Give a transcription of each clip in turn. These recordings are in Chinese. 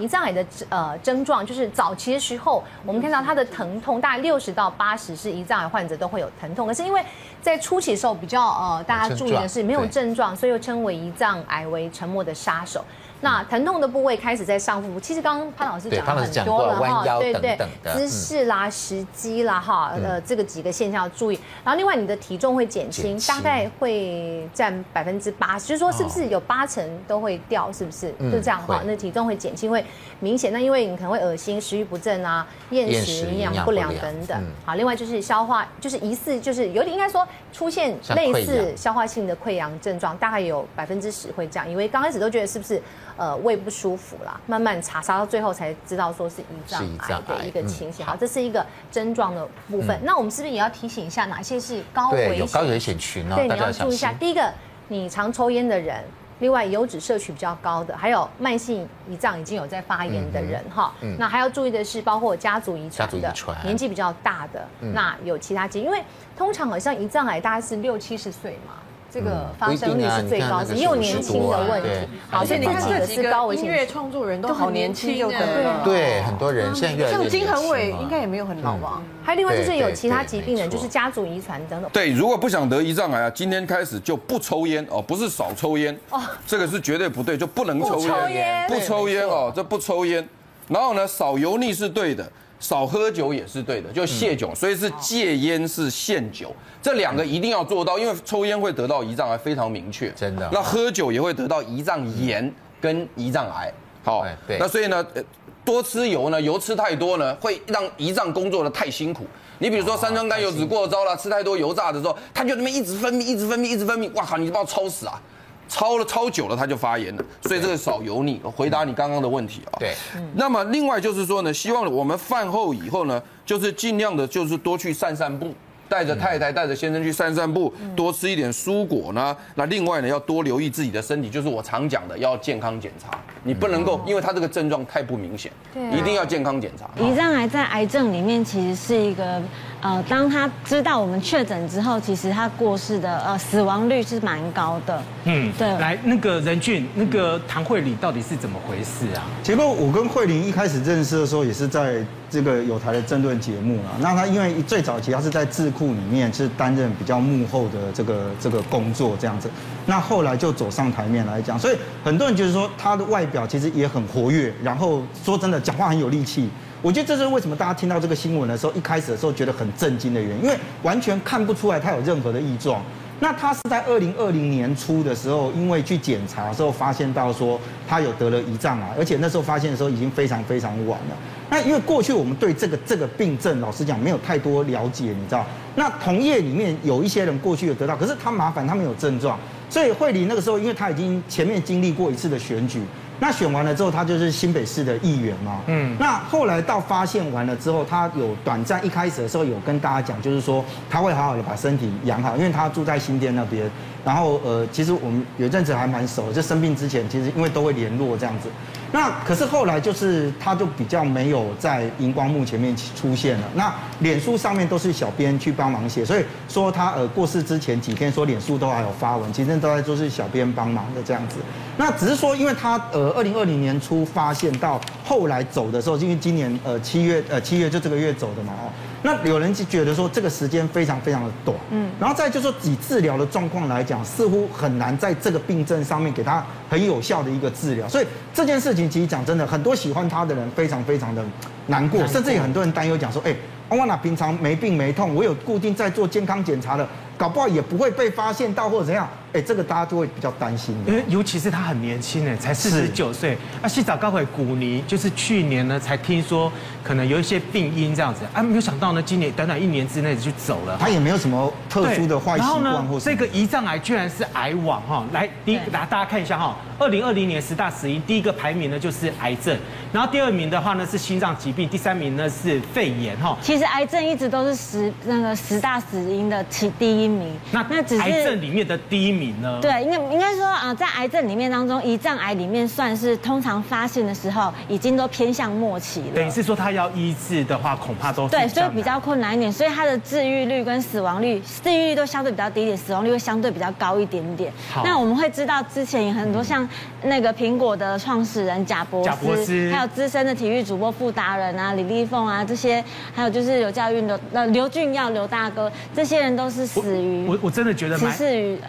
胰脏癌的呃症状就是早期的时候，我们看到它的疼痛大概六十到八十是胰脏癌患者都会有疼痛，可是因为在初期的时候比较呃大家注意的是没有症状，所以又称为胰脏癌为沉默的杀手。那疼痛的部位开始在上腹部，其实刚刚潘老师讲了很多了哈，对对，姿势啦、时机啦哈，呃，这个几个现象要注意。然后另外你的体重会减轻，大概会占百分之八十，就是说是不是有八成都会掉，是不是？就这样哈，那体重会减轻会明显。那因为你可能会恶心、食欲不振啊、厌食、营养不良等等。好，另外就是消化，就是疑似就是有点应该说出现类似消化性的溃疡症状，大概有百分之十会这样。因为刚开始都觉得是不是？呃，胃不舒服啦，慢慢查查到最后才知道说是胰脏癌的一个情形。好，这是一个症状的部分。那我们是不是也要提醒一下哪些是高危险？有高危险群哦。对，你要注意一下。第一个，你常抽烟的人，另外油脂摄取比较高的，还有慢性胰脏已经有在发炎的人哈。那还要注意的是，包括家族遗传的，年纪比较大的，那有其他疾病，因为通常好像胰脏癌大概是六七十岁嘛。这个发生率是最高的，也有年轻的问题。好，所以你看这几个音乐创作人都好年轻，就对很多人现在越来越像金恒伟应该也没有很老吧？还有另外就是有其他疾病的，就是家族遗传等等。对，如果不想得胰脏癌啊，今天开始就不抽烟哦，不是少抽烟哦，这个是绝对不对，就不能抽烟，不抽烟哦，这不抽烟。然后呢，少油腻是对的。少喝酒也是对的，就戒酒，所以是戒烟是限酒，这两个一定要做到，因为抽烟会得到胰脏癌，非常明确，真的。那喝酒也会得到胰脏炎跟胰脏癌，好，对。那所以呢，多吃油呢，油吃太多呢，会让胰脏工作的太辛苦。你比如说三酸甘油酯过招了，吃太多油炸的时候，它就那么一直分泌，一直分泌，一直分泌，哇靠，你就把我抽死啊！超了超久了，它就发炎了，所以这个少油腻。回答你刚刚的问题啊。对。那么另外就是说呢，希望我们饭后以后呢，就是尽量的，就是多去散散步。带着太太，带着先生去散散步，多吃一点蔬果呢。那另外呢，要多留意自己的身体，就是我常讲的，要健康检查。你不能够，因为他这个症状太不明显，对，一定要健康检查。胰脏癌在癌症里面其实是一个，呃，当他知道我们确诊之后，其实他过世的呃死亡率是蛮高的。嗯，对。来，那个任俊，那个唐慧玲到底是怎么回事啊？结果我跟慧玲一开始认识的时候，也是在。这个有台的政论节目啊，那他因为最早期他是在智库里面是担任比较幕后的这个这个工作这样子，那后来就走上台面来讲，所以很多人就是说他的外表其实也很活跃，然后说真的讲话很有力气，我觉得这是为什么大家听到这个新闻的时候，一开始的时候觉得很震惊的原因，因为完全看不出来他有任何的异状。那他是在二零二零年初的时候，因为去检查的时候发现到说他有得了胰脏癌，而且那时候发现的时候已经非常非常晚了。那因为过去我们对这个这个病症，老实讲没有太多了解，你知道？那同业里面有一些人过去有得到，可是他麻烦他没有症状，所以慧玲那个时候，因为他已经前面经历过一次的选举。那选完了之后，他就是新北市的议员嘛。嗯。那后来到发现完了之后，他有短暂一开始的时候有跟大家讲，就是说他会好好的把身体养好，因为他住在新店那边。然后呃，其实我们有阵子还蛮熟，就生病之前，其实因为都会联络这样子。那可是后来就是他就比较没有在荧光幕前面出现了。那脸书上面都是小编去帮忙写，所以说他呃过世之前几天说脸书都还有发文，其实都在都是小编帮忙的这样子。那只是说因为他呃二零二零年初发现到后来走的时候，因为今年呃七月呃七月就这个月走的嘛哦。那有人就觉得说这个时间非常非常的短，嗯，然后再就是说以治疗的状况来讲，似乎很难在这个病症上面给他很有效的一个治疗，所以这件事情其实讲真的，很多喜欢他的人非常非常的难过，甚至有很多人担忧讲说，哎，欧万娜平常没病没痛，我有固定在做健康检查的，搞不好也不会被发现到或者怎样。哎，这个大家就会比较担心，因为尤其是他很年轻呢，才四十九岁。那细藻高回古尼就是去年呢才听说可能有一些病因这样子，啊，没有想到呢，今年短短一年之内就走了。他也没有什么特殊的坏习惯。然后呢，这个胰脏癌居然是癌网哈，来第一个大家看一下哈，二零二零年十大死因第一个排名呢就是癌症，然后第二名的话呢是心脏疾病，第三名呢是肺炎哈。其实癌症一直都是十那个十大死因的其第一名。那那只是癌症里面的第一名。对，应该应该说啊，在癌症里面当中，胰脏癌里面算是通常发现的时候，已经都偏向末期了。等于是说，它要医治的话，恐怕都对，所以比较困难一点。所以它的治愈率跟死亡率，治愈率都相对比较低一点，死亡率会相对比较高一点点。好，那我们会知道之前有很多像那个苹果的创始人贾博斯，贾伯斯，还有资深的体育主播傅达人啊、李丽凤啊这些，还有就是有教育的呃刘俊耀刘大哥，这些人都是死于我我真的觉得蛮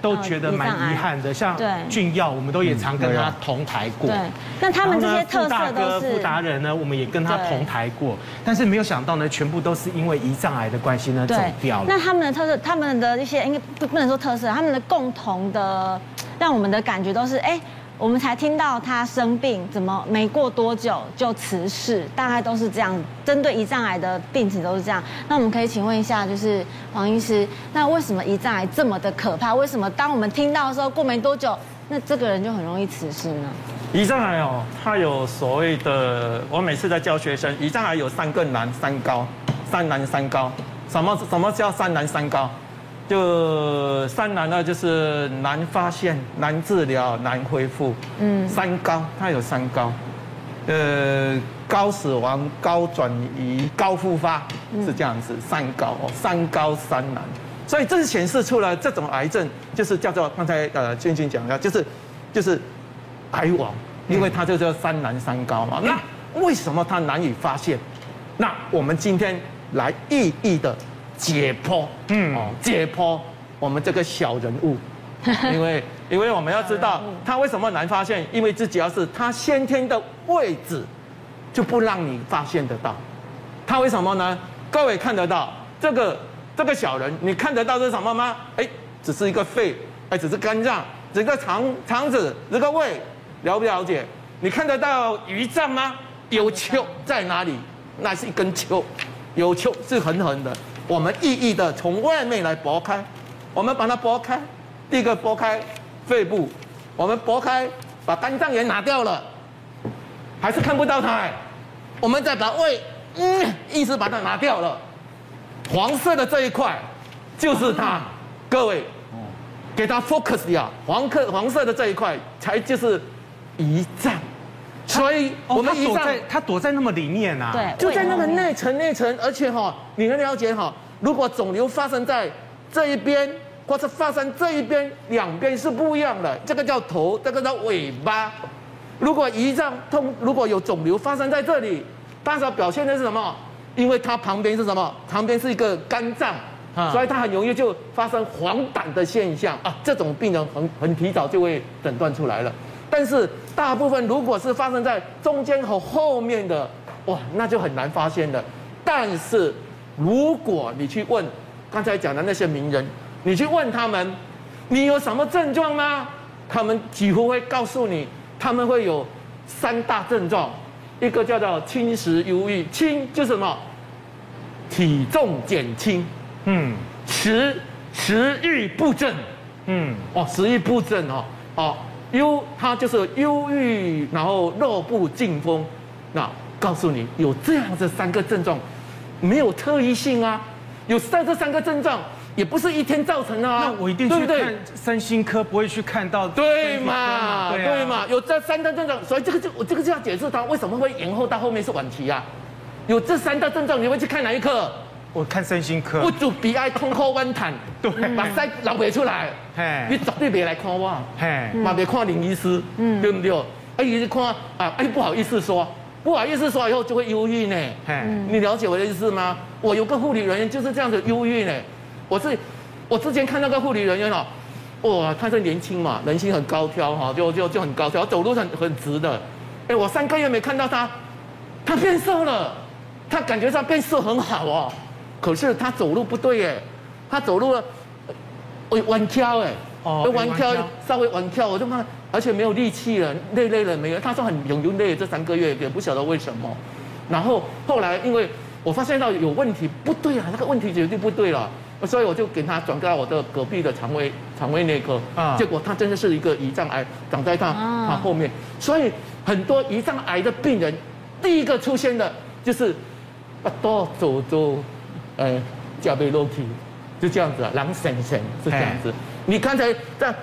都觉得蛮遗憾的。像俊耀，我们都也常跟他同台过。对，那他们这些特色都是傅达人呢，我们也跟他同台过，但是没有想到呢，全部都是因为胰脏癌的关系呢走掉了。那他们的特色，他们的一些应该不不能说特色，他们的共同的让我们的感觉都是哎。我们才听到他生病，怎么没过多久就辞世？大概都是这样。针对胰脏癌的病情都是这样。那我们可以请问一下，就是黄医师，那为什么胰脏癌这么的可怕？为什么当我们听到的时候，过没多久，那这个人就很容易辞世呢？胰脏癌哦，它有所谓的，我每次在教学生，胰脏癌有三个难三高，三难三高。什么什么叫三难三高？就三难呢，就是难发现、难治疗、难恢复。嗯，三高，它有三高，呃，高死亡、高转移、高复发，是这样子，三高哦，三高三难。所以这是显示出了这种癌症，就是叫做刚才呃君君讲的，就是就是癌王，因为它就叫三难三高嘛。那为什么它难以发现？那我们今天来一一的。解剖，嗯，哦，解剖我们这个小人物，因为因为我们要知道他为什么难发现，因为自己要是他先天的位置就不让你发现得到。他为什么呢？各位看得到这个这个小人，你看得到是什么吗？哎，只是一个肺，哎，只是肝脏，整个肠肠子，这个胃，了不了解？你看得到胰脏吗？有丘在哪里？那是一根丘，有丘是横横的。我们一一的从外面来剥开，我们把它剥开，第一个剥开肺部，我们剥开把肝脏也拿掉了，还是看不到它，我们再把胃，嗯，意思把它拿掉了，黄色的这一块就是它，各位，给它 focus 呀，黄克黄色的这一块才就是胰脏，所以我们胰脏它躲在那么里面啊，对，就在那个内层内层，而且哈，你能了解哈？如果肿瘤发生在这一边，或者发生这一边，两边是不一样的。这个叫头，这个叫尾巴。如果胰脏痛，如果有肿瘤发生在这里，大小表现的是什么？因为它旁边是什么？旁边是一个肝脏，所以它很容易就发生黄疸的现象啊。这种病人很很提早就会诊断出来了。但是大部分如果是发生在中间和后面的，哇，那就很难发现了。但是。如果你去问刚才讲的那些名人，你去问他们，你有什么症状吗？他们几乎会告诉你，他们会有三大症状，一个叫做轻食忧郁，轻就是什么？体重减轻，嗯，食食欲不振，嗯，哦，食欲不振哦，哦，忧它就是忧郁，然后弱不禁风，那告诉你有这样这三个症状。没有特异性啊，有三这三个症状，也不是一天造成的啊。那我一定去看三心科，不会去看到对嘛？对嘛？有这三大症状，所以这个就我这个就要解释它为什么会延后到后面是晚期啊。有这三大症状，你会去看哪一科？我看身心科。不足鼻爱通后弯痰，对，把腮老别出来，嘿，你绝对别来看我，嘿，嘛别看林医师，嗯，对不对？哎，你看啊，哎，不好意思说。不好意思说，以后就会忧郁呢。你了解我的意思吗？我有个护理人员就是这样子忧郁呢。我是我之前看那个护理人员哦，哇，他是年轻嘛，人心很高挑哈，就就就很高挑，走路很很直的。哎，我三个月没看到他，他变瘦了，他感觉上变瘦很好哦。可是他走路不对哎，他走路会弯翘哎，哦弯翘，稍微弯翘，我就怕。而且没有力气了，累累了没有？他说很很累，这三个月也不晓得为什么。然后后来因为我发现到有问题，不对啊，那个问题绝对不对了，所以我就给他转到我的隔壁的肠胃肠胃内科。啊，结果他真的是一个胰脏癌长在他他后面。所以很多胰脏癌的病人，第一个出现的就是啊，多走走，呃，脚背裸体，就这样子啊，狼神神是这样子。你刚才在。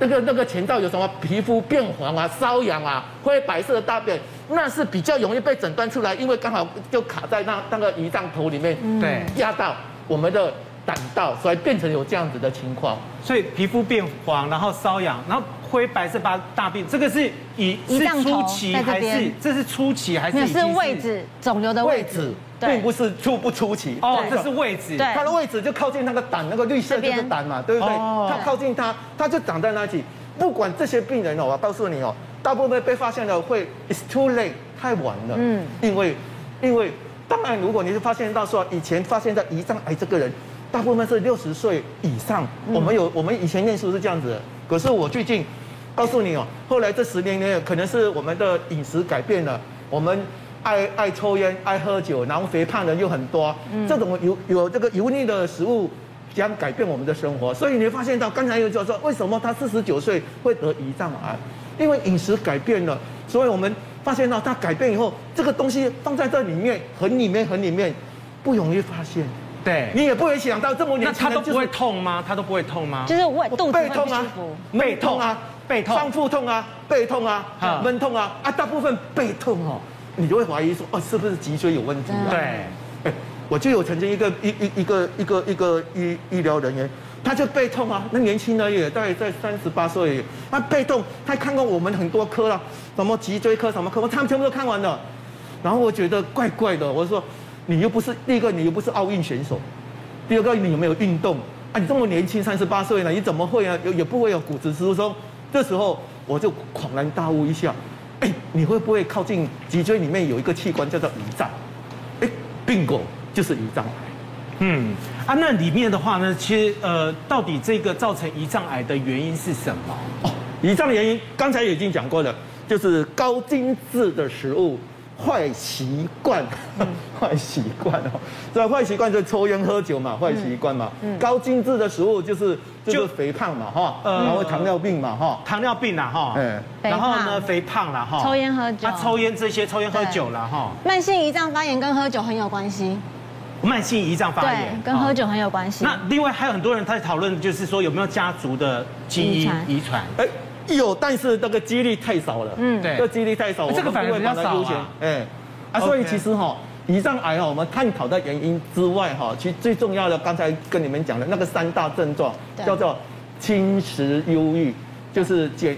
那个那个前兆有什么皮肤变黄啊、瘙痒啊、灰白色的大便，那是比较容易被诊断出来，因为刚好就卡在那那个胰脏头里面，对，压到我们的胆道，所以变成有这样子的情况。所以皮肤变黄，然后瘙痒，然后灰白色大大便，这个是胰是初期还是这是初期还是？是位置肿瘤的位置。并不是出不出奇哦，这是位置，对，它的位置就靠近那个胆，那个绿色就是胆嘛，对不对？它靠近它，它就长在那里。不管这些病人哦，我告诉你哦，大部分被发现了会 it's too late，太晚了。嗯，因为因为当然，如果你是发现到说以前发现的胰脏癌这个人，大部分是六十岁以上。我们有我们以前念书是这样子，可是我最近告诉你哦，后来这十年内可能是我们的饮食改变了，我们。爱爱抽烟，爱喝酒，然后肥胖的人又很多。嗯、这种有有这个油腻的食物将改变我们的生活，所以你会发现到刚才有就说，为什么他四十九岁会得胰脏癌？因为饮食改变了，所以我们发现到他改变以后，这个东西放在这里面很里面很里面，不容易发现。对，你也不会想到这么年轻，他都不会痛吗？他都不会痛吗？就是胃肚子背痛啊，背痛啊，背痛，上腹痛啊，背痛啊，闷痛啊啊，大部分背痛哦。你就会怀疑说，哦，是不是脊椎有问题啊？对，哎，我就有曾经一个一一一个一个一个医医疗人员，他就背痛啊，那年轻的也大概在三十八岁，他背痛，他看过我们很多科了，什么脊椎科什么科，我他们全部都看完了，然后我觉得怪怪的，我说你又不是第一个，你又不是奥运选手，第二个你有没有运动啊？你这么年轻，三十八岁了，你怎么会啊？也也不会有骨质疏松，这时候我就恍然大悟一下。哎，你会不会靠近脊椎里面有一个器官叫做胰脏？哎，bingo，就是胰脏癌。嗯，啊，那里面的话呢，其实呃，到底这个造成胰脏癌的原因是什么？哦，胰脏的原因刚才已经讲过了，就是高精致的食物。坏习惯，坏习惯哦，这坏习惯就抽烟喝酒嘛，坏习惯嘛。嗯。高精致的食物就是就是肥胖嘛，哈，然后糖尿病嘛，哈，糖尿病啦，哈，嗯，然后呢，肥胖。啦，哈，抽烟喝酒，他抽烟这些，抽烟喝酒了，哈，慢性胰脏发炎跟喝酒很有关系，慢性胰脏发炎。跟喝酒很有关系。那另外还有很多人他在讨论，就是说有没有家族的基因遗传？哎。有，但是这个几率太少了。嗯，对，这几率太少，这个反而比较少啊。哎，啊，所以其实哈，胰脏癌哈，我们探讨的原因之外哈，其实最重要的，刚才跟你们讲的那个三大症状，叫做轻食忧郁，就是减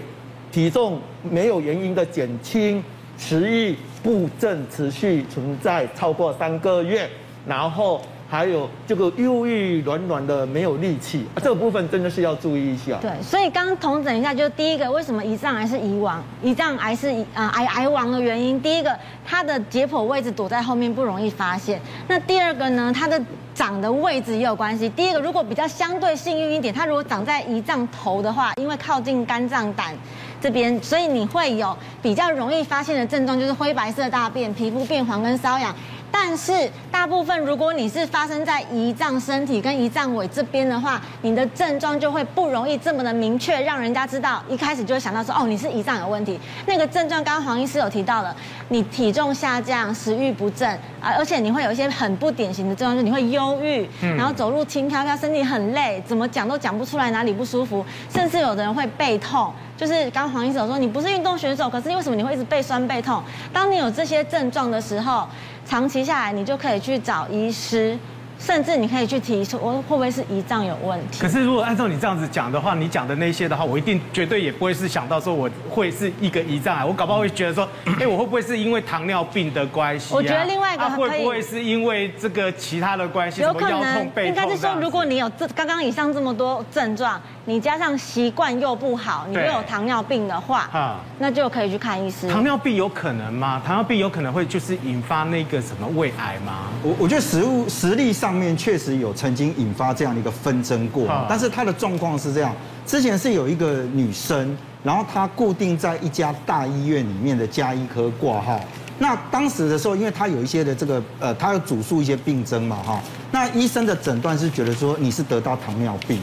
体重没有原因的减轻，食欲不振持续存在超过三个月，然后。还有这个忧郁软软的没有力气，这个部分真的是要注意一下。对，所以刚刚统整一下，就是第一个，为什么胰脏癌是胰王？胰脏癌是啊癌癌王的原因。第一个，它的解剖位置躲在后面不容易发现。那第二个呢，它的长的位置也有关系。第一个，如果比较相对幸运一点，它如果长在胰脏头的话，因为靠近肝脏胆这边，所以你会有比较容易发现的症状，就是灰白色大便、皮肤变黄跟瘙痒。但是大部分，如果你是发生在胰脏身体跟胰脏尾这边的话，你的症状就会不容易这么的明确，让人家知道一开始就会想到说，哦，你是胰脏有问题。那个症状，刚刚黄医师有提到了，你体重下降、食欲不振啊，而且你会有一些很不典型的症状，就是你会忧郁，然后走路轻飘飘，身体很累，怎么讲都讲不出来哪里不舒服，甚至有的人会背痛。就是刚刚黄医师有说，你不是运动选手，可是为什么你会一直背酸背痛？当你有这些症状的时候，长期下来，你就可以去找医师。甚至你可以去提出，我会不会是胰脏有问题？可是如果按照你这样子讲的话，你讲的那些的话，我一定绝对也不会是想到说我会是一个胰脏癌，我搞不好会觉得说，哎，我会不会是因为糖尿病的关系？我觉得另外一个会不会是因为这个其他的关系？有可能，应该是说，如果你有这刚刚以上这么多症状，你加上习惯又不好，你又有糖尿病的话，啊，那就可以去看医师。糖尿病有可能吗？糖尿病有可能会就是引发那个什么胃癌吗？我我觉得食物实力上面确实有。曾经引发这样的一个纷争过，但是他的状况是这样：之前是有一个女生，然后她固定在一家大医院里面的加医科挂号。那当时的时候，因为她有一些的这个呃，她要主诉一些病症嘛，哈。那医生的诊断是觉得说你是得到糖尿病，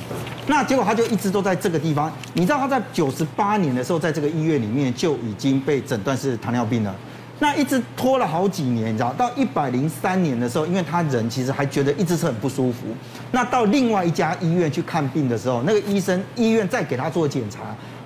那结果他就一直都在这个地方。你知道他在九十八年的时候，在这个医院里面就已经被诊断是糖尿病了。那一直拖了好几年，你知道，到一百零三年的时候，因为他人其实还觉得一直是很不舒服。那到另外一家医院去看病的时候，那个医生医院再给他做检查，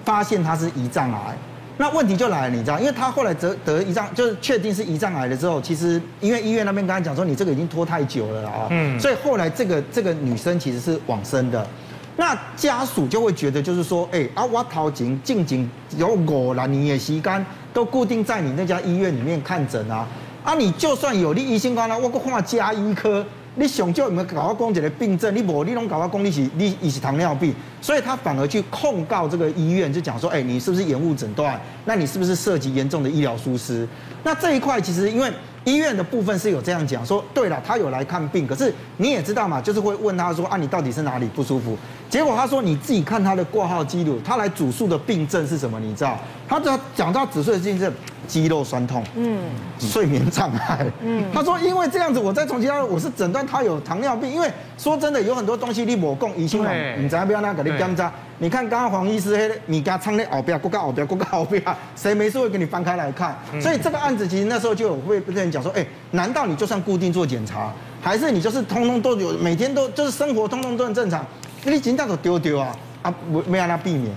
发现他是胰脏癌。那问题就来了，你知道，因为他后来得得胰脏，就是确定是胰脏癌了之后，其实因为医院那边跟他讲说，你这个已经拖太久了啊。嗯。所以后来这个这个女生其实是往生的。那家属就会觉得，就是说，哎、欸，啊，我头前静静有我了，你也吸干，都固定在你那家医院里面看诊啊，啊，你就算有利医生讲了，我搁看加医科，你想叫有没有搞我讲一个病症？你无，你拢搞我讲你是你你是糖尿病，所以他反而去控告这个医院，就讲说，哎、欸，你是不是延误诊断？那你是不是涉及严重的医疗疏失？那这一块其实因为。医院的部分是有这样讲说，对了，他有来看病，可是你也知道嘛，就是会问他说啊，你到底是哪里不舒服？结果他说你自己看他的挂号记录，他来主诉的病症是什么？你知道？他只要讲到主诉的病症，肌肉酸痛，嗯，睡眠障碍，嗯，他说因为这样子，我再重新他我是诊断他有糖尿病，因为说真的，有很多东西你莫讲，医生你知道不要那个你检查。你看刚刚黄医师黑米家仓的后边，过个后边，过个后边，谁没事会给你翻开来看？所以这个案子其实那时候就有会被人讲说，哎，难道你就算固定做检查，还是你就是通通都有每天都就是生活通通都很正常？你紧张都丢丢啊啊，没没让他避免。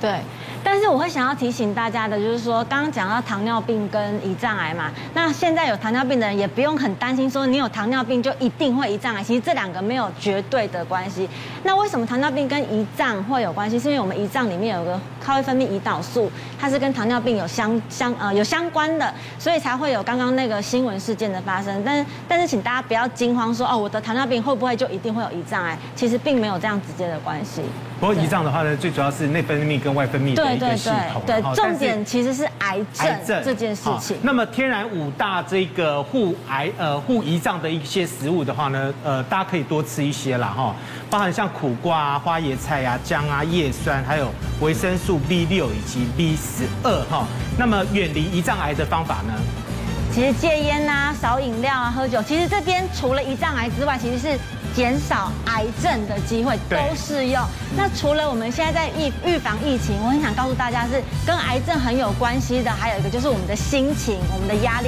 对。但是我会想要提醒大家的，就是说，刚刚讲到糖尿病跟胰脏癌嘛，那现在有糖尿病的人也不用很担心，说你有糖尿病就一定会胰脏癌，其实这两个没有绝对的关系。那为什么糖尿病跟胰脏会有关系？是因为我们胰脏里面有个它会分泌胰岛素，它是跟糖尿病有相相呃有相关的，所以才会有刚刚那个新闻事件的发生。但是但是请大家不要惊慌说，说哦，我的糖尿病会不会就一定会有胰脏癌？其实并没有这样直接的关系。不过胰脏的话呢，最主要是内分泌跟外分泌的一个系统。对，重点其实是癌症这件事情。那么天然五大这个护癌呃护胰脏的一些食物的话呢，呃，大家可以多吃一些啦哈，包含像苦瓜啊、花椰菜啊、姜啊、叶酸，还有维生素 B 六以及 B 十二哈。那么远离胰脏癌的方法呢？其实戒烟啊、少饮料啊、喝酒，其实这边除了胰脏癌之外，其实是。减少癌症的机会都适用。那除了我们现在在预预防疫情，我很想告诉大家是跟癌症很有关系的，还有一个就是我们的心情，我们的压力。